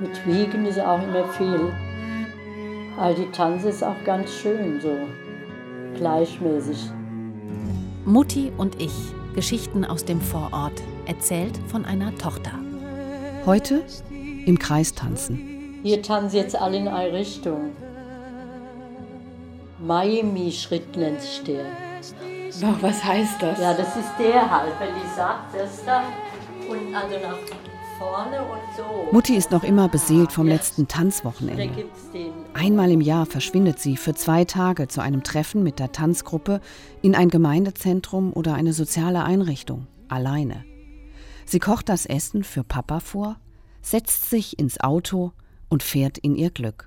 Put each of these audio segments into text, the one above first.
Mit Wiegen ist auch immer viel. Aber die Tanze ist auch ganz schön so, gleichmäßig. Mutti und ich, Geschichten aus dem Vorort, erzählt von einer Tochter. Heute im Kreis tanzen. Hier tanzen jetzt alle in eine Richtung. Miami-Schritt nennt sich der. Oh, was heißt das? Ja, das ist der halt, wenn die sagt, das da und also nach. Mutti ist noch immer beseelt vom letzten Tanzwochenende. Einmal im Jahr verschwindet sie für zwei Tage zu einem Treffen mit der Tanzgruppe in ein Gemeindezentrum oder eine soziale Einrichtung, alleine. Sie kocht das Essen für Papa vor, setzt sich ins Auto und fährt in ihr Glück.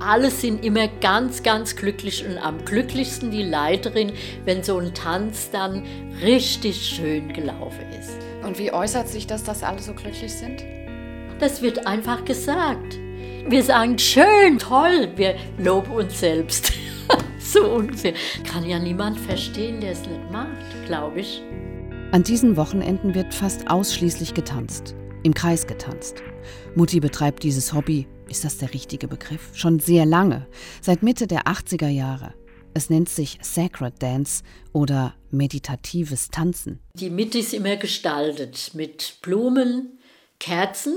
Alle sind immer ganz, ganz glücklich und am glücklichsten die Leiterin, wenn so ein Tanz dann richtig schön gelaufen ist. Und wie äußert sich das, dass alle so glücklich sind? Das wird einfach gesagt. Wir sagen schön, toll, wir loben uns selbst. so ungefähr. Kann ja niemand verstehen, der es nicht macht, glaube ich. An diesen Wochenenden wird fast ausschließlich getanzt, im Kreis getanzt. Mutti betreibt dieses Hobby ist das der richtige Begriff? Schon sehr lange, seit Mitte der 80er Jahre. Es nennt sich Sacred Dance oder meditatives Tanzen. Die Mitte ist immer gestaltet mit Blumen, Kerzen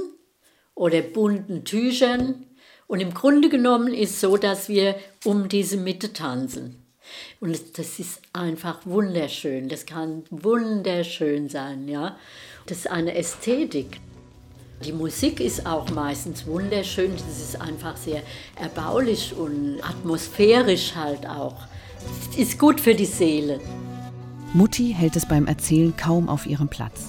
oder bunten Tüchern. Und im Grunde genommen ist es so, dass wir um diese Mitte tanzen. Und das ist einfach wunderschön. Das kann wunderschön sein, ja. Das ist eine Ästhetik. Die Musik ist auch meistens wunderschön. Das ist einfach sehr erbaulich und atmosphärisch halt auch. Ist gut für die Seele. Mutti hält es beim Erzählen kaum auf ihrem Platz.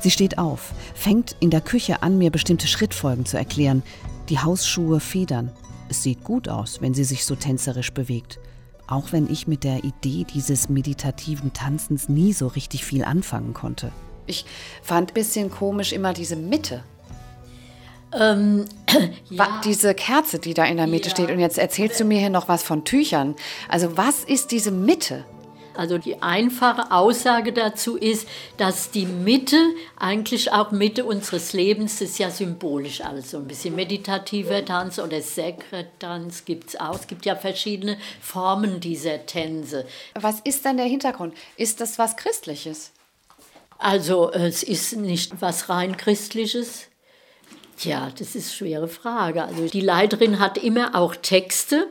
Sie steht auf, fängt in der Küche an, mir bestimmte Schrittfolgen zu erklären. Die Hausschuhe federn. Es sieht gut aus, wenn sie sich so tänzerisch bewegt. Auch wenn ich mit der Idee dieses meditativen Tanzens nie so richtig viel anfangen konnte. Ich fand ein bisschen komisch immer diese Mitte. Ähm, ja. Diese Kerze, die da in der Mitte ja. steht. Und jetzt erzählst du mir hier noch was von Tüchern. Also was ist diese Mitte? Also die einfache Aussage dazu ist, dass die Mitte eigentlich auch Mitte unseres Lebens ist ja symbolisch alles. So ein bisschen meditativer Tanz oder Sekretanz gibt es auch. Es gibt ja verschiedene Formen dieser Tänze. Was ist dann der Hintergrund? Ist das was Christliches? Also es ist nicht was rein Christliches. Tja, das ist eine schwere Frage. Also die Leiterin hat immer auch Texte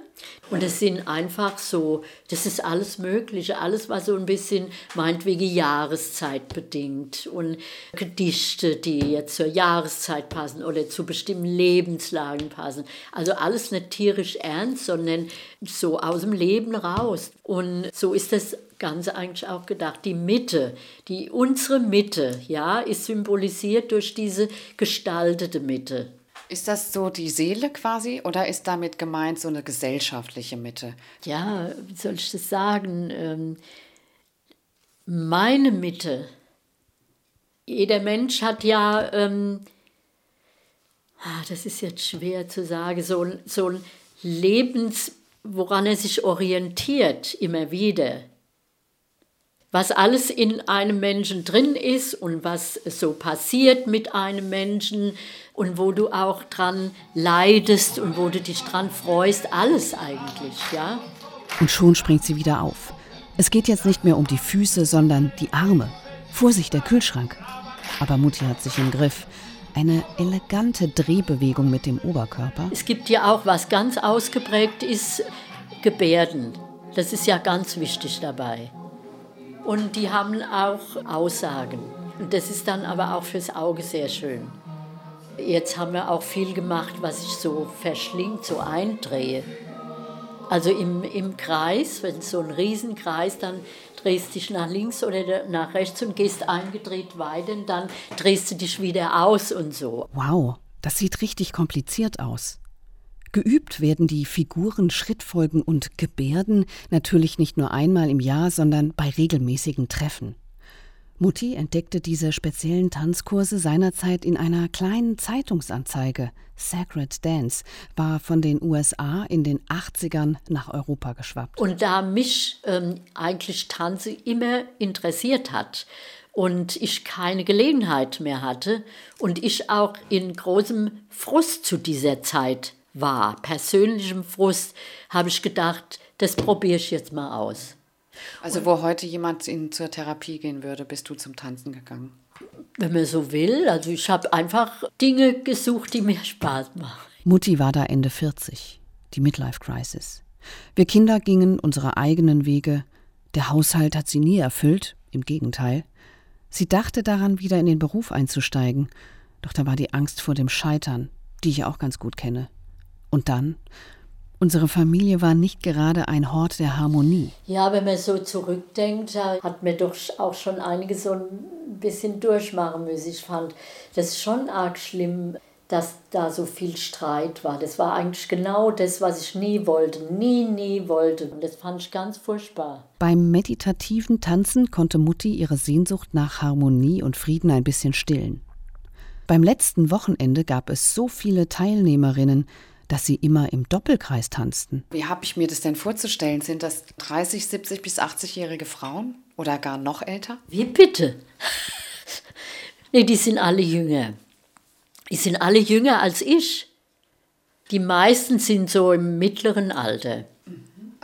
und es sind einfach so, das ist alles Mögliche, alles was so ein bisschen meinetwegen Jahreszeit bedingt und Gedichte, die jetzt zur Jahreszeit passen oder zu bestimmten Lebenslagen passen. Also alles nicht tierisch ernst, sondern so aus dem Leben raus. Und so ist das Ganze eigentlich auch gedacht. Die Mitte, die unsere Mitte, ja, ist symbolisiert durch diese gestaltete Mitte. Ist das so die Seele quasi oder ist damit gemeint so eine gesellschaftliche Mitte? Ja, wie soll ich das sagen? Ähm, meine Mitte. Jeder Mensch hat ja, ähm, ah, das ist jetzt schwer zu sagen, so, so ein Lebens, woran er sich orientiert, immer wieder was alles in einem Menschen drin ist und was so passiert mit einem Menschen und wo du auch dran leidest und wo du dich dran freust, alles eigentlich, ja. Und schon springt sie wieder auf. Es geht jetzt nicht mehr um die Füße, sondern die Arme. Vorsicht, der Kühlschrank. Aber Mutti hat sich im Griff. Eine elegante Drehbewegung mit dem Oberkörper. Es gibt ja auch, was ganz ausgeprägt ist, Gebärden. Das ist ja ganz wichtig dabei. Und die haben auch Aussagen. Und das ist dann aber auch fürs Auge sehr schön. Jetzt haben wir auch viel gemacht, was ich so verschlingt, so eindrehe. Also im, im Kreis, wenn so ein Riesenkreis, dann drehst du dich nach links oder nach rechts und gehst eingedreht weiter und dann drehst du dich wieder aus und so. Wow, das sieht richtig kompliziert aus. Geübt werden die Figuren, Schrittfolgen und Gebärden natürlich nicht nur einmal im Jahr, sondern bei regelmäßigen Treffen. Mutti entdeckte diese speziellen Tanzkurse seinerzeit in einer kleinen Zeitungsanzeige. Sacred Dance war von den USA in den 80ern nach Europa geschwappt. Und da mich ähm, eigentlich Tanze immer interessiert hat und ich keine Gelegenheit mehr hatte und ich auch in großem Frust zu dieser Zeit war, persönlichem Frust, habe ich gedacht, das probiere ich jetzt mal aus. Also wo heute jemand in, zur Therapie gehen würde, bist du zum Tanzen gegangen? Wenn man so will. Also ich habe einfach Dinge gesucht, die mir Spaß machen. Mutti war da Ende 40, die Midlife Crisis. Wir Kinder gingen unsere eigenen Wege. Der Haushalt hat sie nie erfüllt, im Gegenteil. Sie dachte daran, wieder in den Beruf einzusteigen, doch da war die Angst vor dem Scheitern, die ich auch ganz gut kenne. Und dann Unsere Familie war nicht gerade ein Hort der Harmonie. Ja, wenn man so zurückdenkt, hat man doch auch schon einiges so ein bisschen durchmachen müssen. Ich fand das schon arg schlimm, dass da so viel Streit war. Das war eigentlich genau das, was ich nie wollte. Nie, nie wollte. Und das fand ich ganz furchtbar. Beim meditativen Tanzen konnte Mutti ihre Sehnsucht nach Harmonie und Frieden ein bisschen stillen. Beim letzten Wochenende gab es so viele Teilnehmerinnen, dass sie immer im Doppelkreis tanzten. Wie habe ich mir das denn vorzustellen? Sind das 30, 70 bis 80-jährige Frauen oder gar noch älter? Wie bitte? nee, die sind alle jünger. Die sind alle jünger als ich. Die meisten sind so im mittleren Alter.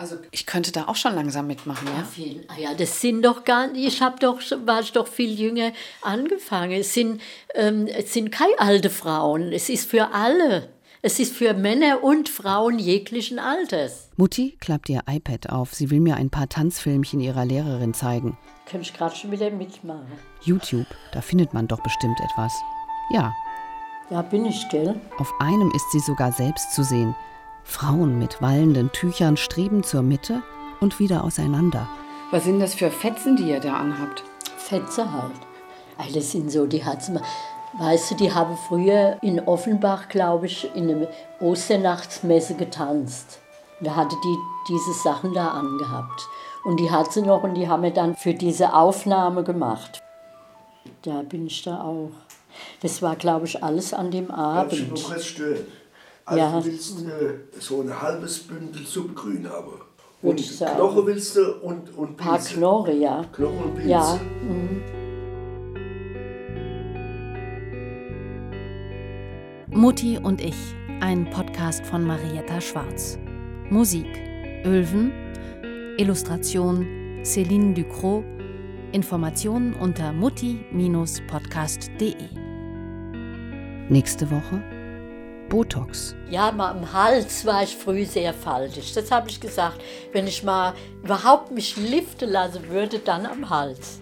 Also ich könnte da auch schon langsam mitmachen, ja? Viel, ah ja, das sind doch gar nicht, ich habe doch, war ich doch viel jünger angefangen. Es sind, ähm, es sind keine alte Frauen, es ist für alle. Es ist für Männer und Frauen jeglichen Alters. Mutti klappt ihr iPad auf. Sie will mir ein paar Tanzfilmchen ihrer Lehrerin zeigen. Könnte ich gerade schon wieder mitmachen. YouTube, da findet man doch bestimmt etwas. Ja. Ja, bin ich, gell? Auf einem ist sie sogar selbst zu sehen. Frauen mit wallenden Tüchern streben zur Mitte und wieder auseinander. Was sind das für Fetzen, die ihr da anhabt? Fetze halt. Alle sind so, die hat's mal. Weißt du, die haben früher in Offenbach, glaube ich, in einer Osternachtsmesse getanzt. Da hatte die diese Sachen da angehabt. Und die hat sie noch und die haben wir dann für diese Aufnahme gemacht. Da bin ich da auch. Das war, glaube ich, alles an dem Abend. Ich noch was stören. Also ja. du willst äh, so ein halbes Bündel Subgrün haben. Und Knochen willst du und, und Pilze. Ein paar Knochen, ja. Knochen und Pilze. Ja. Mhm. Mutti und ich, ein Podcast von Marietta Schwarz. Musik Ölven, Illustration Céline Ducrot, Informationen unter mutti-podcast.de. Nächste Woche Botox. Ja, mal am Hals war ich früh sehr faltig. Das habe ich gesagt. Wenn ich mal überhaupt mich liften lassen würde, dann am Hals.